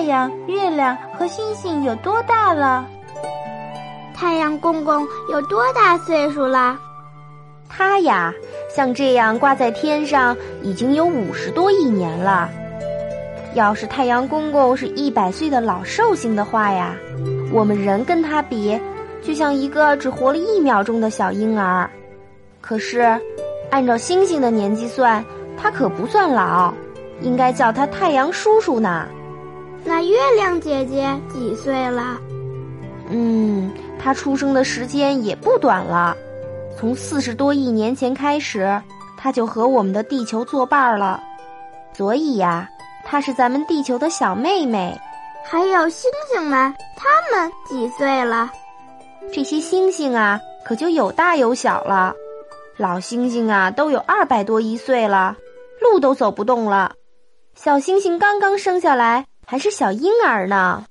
太阳、月亮和星星有多大了？太阳公公有多大岁数了？他呀，像这样挂在天上已经有五十多亿年了。要是太阳公公是一百岁的老寿星的话呀，我们人跟他比，就像一个只活了一秒钟的小婴儿。可是，按照星星的年纪算，他可不算老，应该叫他太阳叔叔呢。那月亮姐姐几岁了？嗯，她出生的时间也不短了，从四十多亿年前开始，她就和我们的地球作伴了，所以呀，她是咱们地球的小妹妹。还有星星们，他们几岁了？这些星星啊，可就有大有小了。老星星啊，都有二百多亿岁了，路都走不动了；小星星刚刚生下来，还是小婴儿呢。